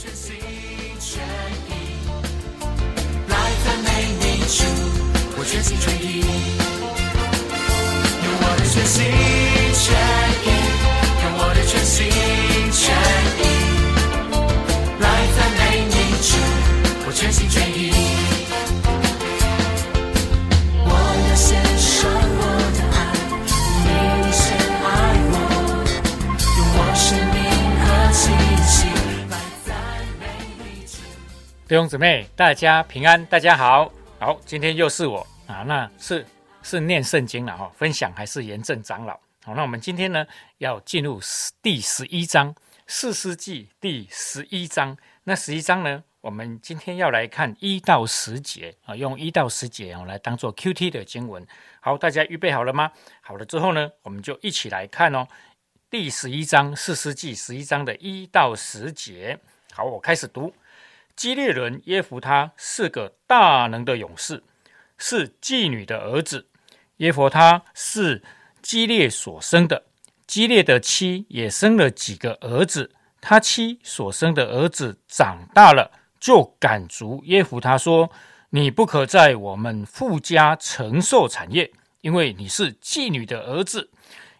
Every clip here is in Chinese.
全心全意，来赞美你主，我全心全意，用我的全心全弟兄姊妹，大家平安，大家好。好，今天又是我啊，那是是念圣经了哈，分享还是严正长老。好，那我们今天呢要进入第十一章，四世纪第十一章。那十一章呢，我们今天要来看一到十节啊，用一到十节哦来当做 Q T 的经文。好，大家预备好了吗？好了之后呢，我们就一起来看哦。第十一章四世纪十一章的一到十节。好，我开始读。基列人耶弗他是个大能的勇士，是妓女的儿子。耶弗他是基列所生的，基列的妻也生了几个儿子。他妻所生的儿子长大了，就赶逐耶弗他说：“你不可在我们富家承受产业，因为你是妓女的儿子。”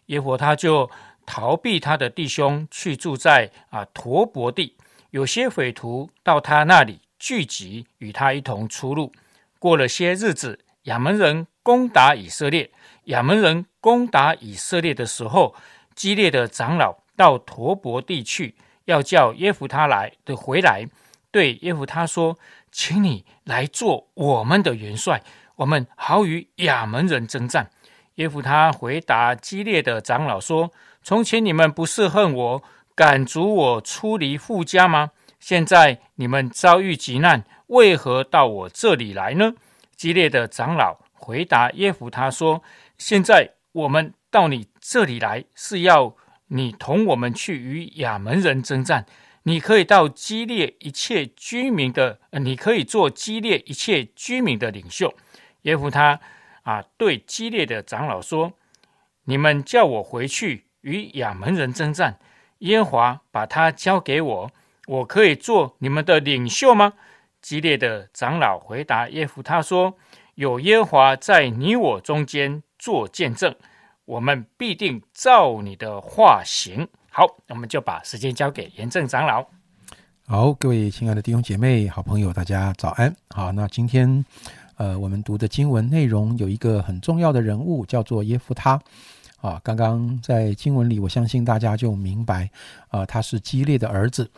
耶弗他就逃避他的弟兄，去住在啊陀伯地。有些匪徒到他那里聚集，与他一同出入。过了些日子，亚门人攻打以色列。亚门人攻打以色列的时候，基列的长老到陀伯地去，要叫耶夫他来的回来，对耶夫他说：“请你来做我们的元帅，我们好与亚门人征战。”耶夫他回答基列的长老说：“从前你们不是恨我，赶逐我出离富家吗？现在你们遭遇急难，为何到我这里来呢？”激烈的长老回答耶夫他说：“现在我们到你这里来，是要你同我们去与亚门人征战。你可以到激烈一切居民的，你可以做激烈一切居民的领袖。”耶夫他啊，对激烈的长老说：“你们叫我回去与亚门人征战，耶华把他交给我，我可以做你们的领袖吗？”激烈的长老回答耶夫他说：“有耶和华在你我中间做见证，我们必定照你的话行。”好，我们就把时间交给严正长老。好，各位亲爱的弟兄姐妹、好朋友，大家早安。好，那今天呃，我们读的经文内容有一个很重要的人物，叫做耶夫他。啊，刚刚在经文里，我相信大家就明白，啊，他是基列的儿子。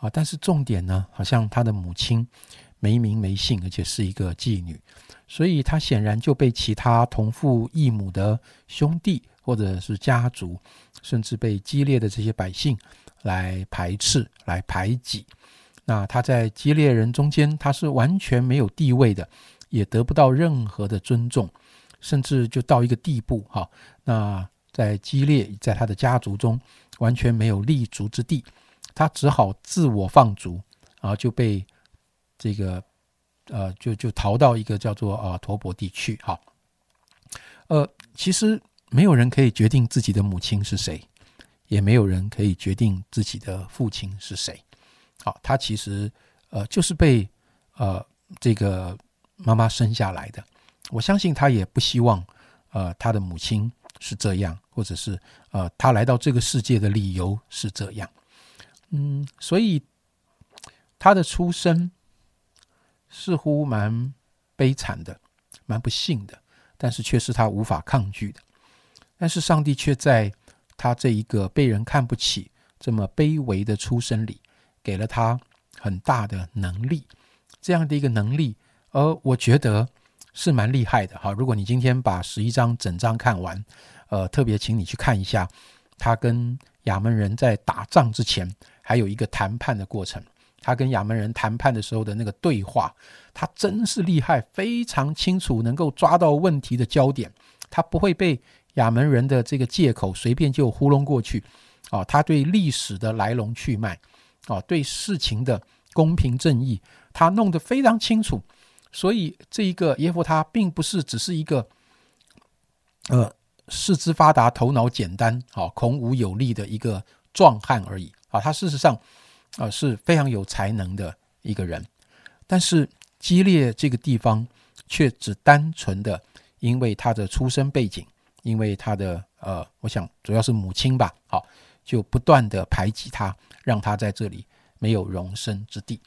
啊，但是重点呢，好像他的母亲没名没姓，而且是一个妓女，所以他显然就被其他同父异母的兄弟或者是家族，甚至被激烈的这些百姓来排斥、来排挤。那他在激烈人中间，他是完全没有地位的，也得不到任何的尊重，甚至就到一个地步，哈，那在激烈在他的家族中完全没有立足之地。他只好自我放逐，然后就被这个呃，就就逃到一个叫做啊陀伯地区。哈，呃，其实没有人可以决定自己的母亲是谁，也没有人可以决定自己的父亲是谁。好，他其实呃就是被呃这个妈妈生下来的。我相信他也不希望呃他的母亲是这样，或者是呃他来到这个世界的理由是这样。嗯，所以他的出生似乎蛮悲惨的，蛮不幸的，但是却是他无法抗拒的。但是上帝却在他这一个被人看不起、这么卑微的出生里，给了他很大的能力，这样的一个能力，而我觉得是蛮厉害的。哈，如果你今天把十一章整章看完，呃，特别请你去看一下他跟亚门人在打仗之前。还有一个谈判的过程，他跟亚门人谈判的时候的那个对话，他真是厉害，非常清楚，能够抓到问题的焦点，他不会被亚门人的这个借口随便就糊弄过去。啊，他对历史的来龙去脉，啊，对事情的公平正义，他弄得非常清楚。所以这一个耶夫他并不是只是一个，呃，四肢发达、头脑简单、好孔武有力的一个壮汉而已。啊，他事实上，啊、是非常有才能的一个人，但是基列这个地方却只单纯的因为他的出生背景，因为他的呃，我想主要是母亲吧，好，就不断的排挤他，让他在这里没有容身之地。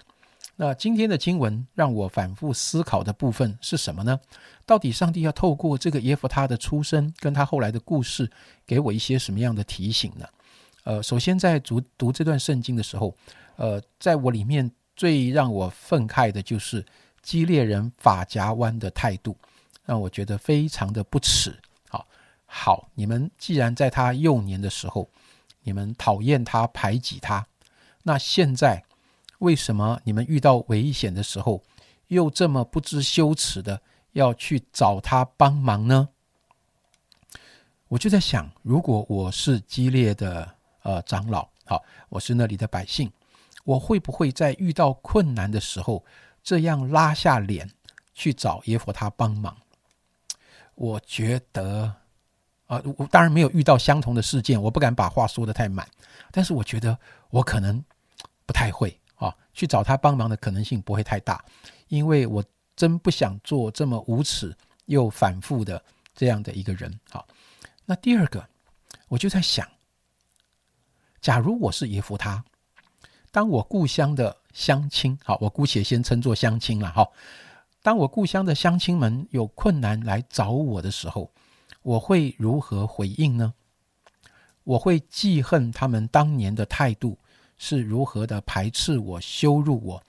那今天的经文让我反复思考的部分是什么呢？到底上帝要透过这个耶弗他的出生跟他后来的故事，给我一些什么样的提醒呢？呃，首先在读读这段圣经的时候，呃，在我里面最让我愤慨的就是基列人法夹弯的态度，让我觉得非常的不耻。好，好，你们既然在他幼年的时候，你们讨厌他、排挤他，那现在为什么你们遇到危险的时候，又这么不知羞耻的要去找他帮忙呢？我就在想，如果我是激烈的呃长老，好，我是那里的百姓，我会不会在遇到困难的时候，这样拉下脸去找耶和他帮忙？我觉得，啊、我当然没有遇到相同的事件，我不敢把话说的太满，但是我觉得我可能不太会啊，去找他帮忙的可能性不会太大，因为我真不想做这么无耻又反复的这样的一个人。好，那第二个，我就在想，假如我是耶夫他，当我故乡的乡亲，好，我姑且先称作乡亲了哈。当我故乡的乡亲们有困难来找我的时候，我会如何回应呢？我会记恨他们当年的态度是如何的排斥我、羞辱我。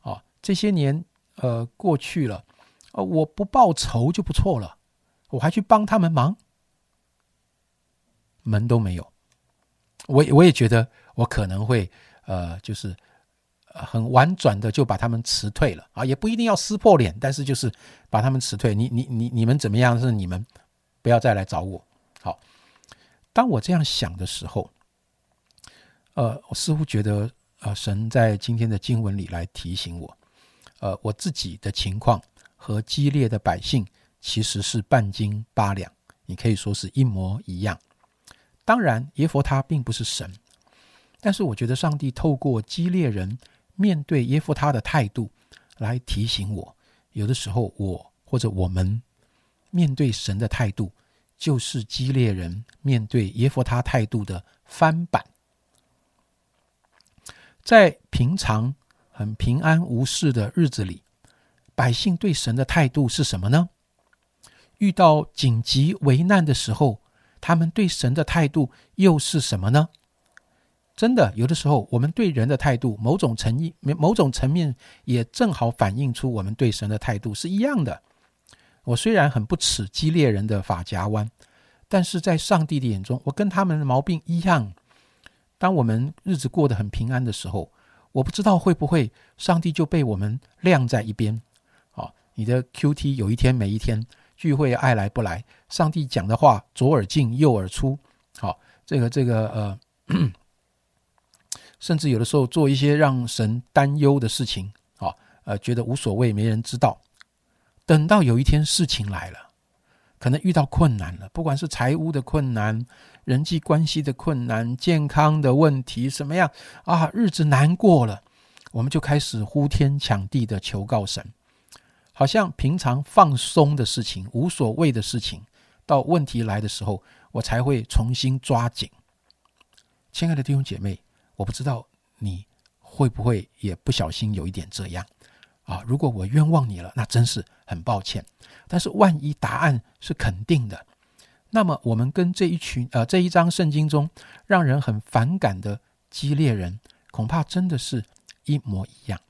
啊，这些年呃过去了，呃，我不报仇就不错了，我还去帮他们忙，门都没有。我我也觉得我可能会呃，就是很婉转的就把他们辞退了啊，也不一定要撕破脸，但是就是把他们辞退。你你你你们怎么样是你们，不要再来找我。好，当我这样想的时候，呃，我似乎觉得呃，神在今天的经文里来提醒我，呃，我自己的情况和激烈的百姓其实是半斤八两，你可以说是一模一样。当然，耶佛他并不是神，但是我觉得上帝透过激烈人面对耶佛他的态度，来提醒我，有的时候我或者我们面对神的态度，就是激烈人面对耶佛他态度的翻版。在平常很平安无事的日子里，百姓对神的态度是什么呢？遇到紧急危难的时候，他们对神的态度又是什么呢？真的，有的时候我们对人的态度，某种层意、某种层面也正好反映出我们对神的态度是一样的。我虽然很不耻激烈人的发夹弯，但是在上帝的眼中，我跟他们的毛病一样。当我们日子过得很平安的时候，我不知道会不会上帝就被我们晾在一边。好，你的 QT 有一天没一天，聚会爱来不来，上帝讲的话左耳进右耳出。好，这个这个呃。甚至有的时候做一些让神担忧的事情，啊，呃，觉得无所谓，没人知道。等到有一天事情来了，可能遇到困难了，不管是财务的困难、人际关系的困难、健康的问题，什么样啊，日子难过了，我们就开始呼天抢地的求告神，好像平常放松的事情、无所谓的事情，到问题来的时候，我才会重新抓紧。亲爱的弟兄姐妹。我不知道你会不会也不小心有一点这样啊？如果我冤枉你了，那真是很抱歉。但是万一答案是肯定的，那么我们跟这一群呃这一章圣经中让人很反感的激烈人，恐怕真的是一模一样。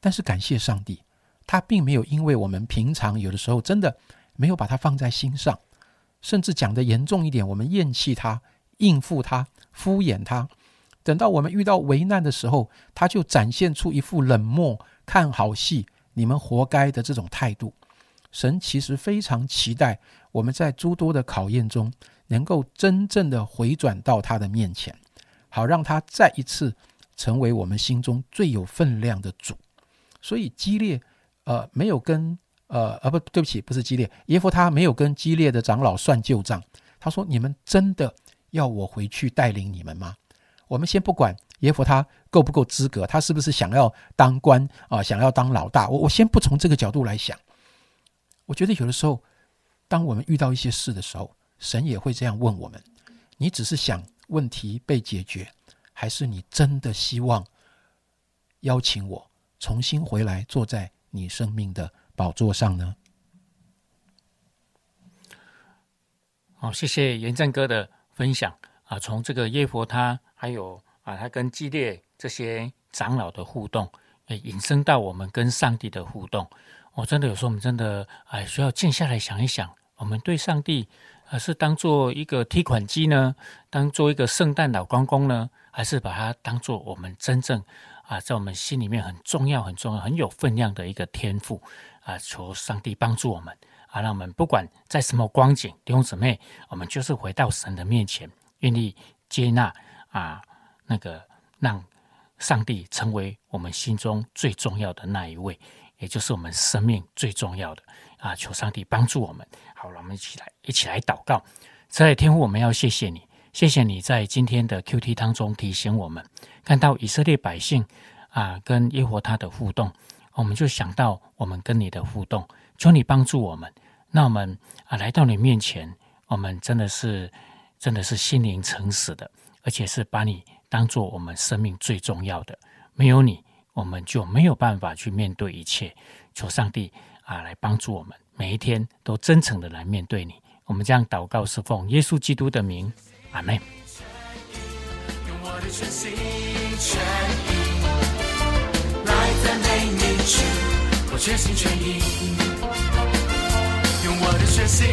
但是感谢上帝，他并没有因为我们平常有的时候真的没有把他放在心上，甚至讲得严重一点，我们厌弃他、应付他、敷衍他。等到我们遇到危难的时候，他就展现出一副冷漠、看好戏、你们活该的这种态度。神其实非常期待我们在诸多的考验中，能够真正的回转到他的面前，好让他再一次成为我们心中最有分量的主。所以激烈，呃，没有跟呃，呃，不对不起，不是激烈，耶夫他没有跟激烈的长老算旧账。他说：“你们真的要我回去带领你们吗？”我们先不管耶弗他够不够资格？他是不是想要当官啊？想要当老大？我我先不从这个角度来想。我觉得有的时候，当我们遇到一些事的时候，神也会这样问我们：你只是想问题被解决，还是你真的希望邀请我重新回来坐在你生命的宝座上呢？好，谢谢严正哥的分享啊。从这个耶佛他，还有啊，他跟基列这些长老的互动，也引申到我们跟上帝的互动。我真的有时候，我们真的哎，需要静下来想一想，我们对上帝，还是当做一个提款机呢？当做一个圣诞老公公呢？还是把它当做我们真正啊，在我们心里面很重要、很重要、很有分量的一个天赋啊？求上帝帮助我们。啊，让我们不管在什么光景，弟兄姊妹，我们就是回到神的面前，愿意接纳啊，那个让上帝成为我们心中最重要的那一位，也就是我们生命最重要的啊！求上帝帮助我们。好了，我们一起来，一起来祷告。在天父，我们要谢谢你，谢谢你在今天的 Q T 当中提醒我们，看到以色列百姓啊跟耶和他的互动，我们就想到我们跟你的互动，求你帮助我们。那我们啊，来到你面前，我们真的是，真的是心灵诚实的，而且是把你当做我们生命最重要的。没有你，我们就没有办法去面对一切。求上帝啊，来帮助我们，每一天都真诚的来面对你。我们这样祷告，是奉耶稣基督的名，阿门。用我的全心全意来赞美你，我全心全意。用我的全心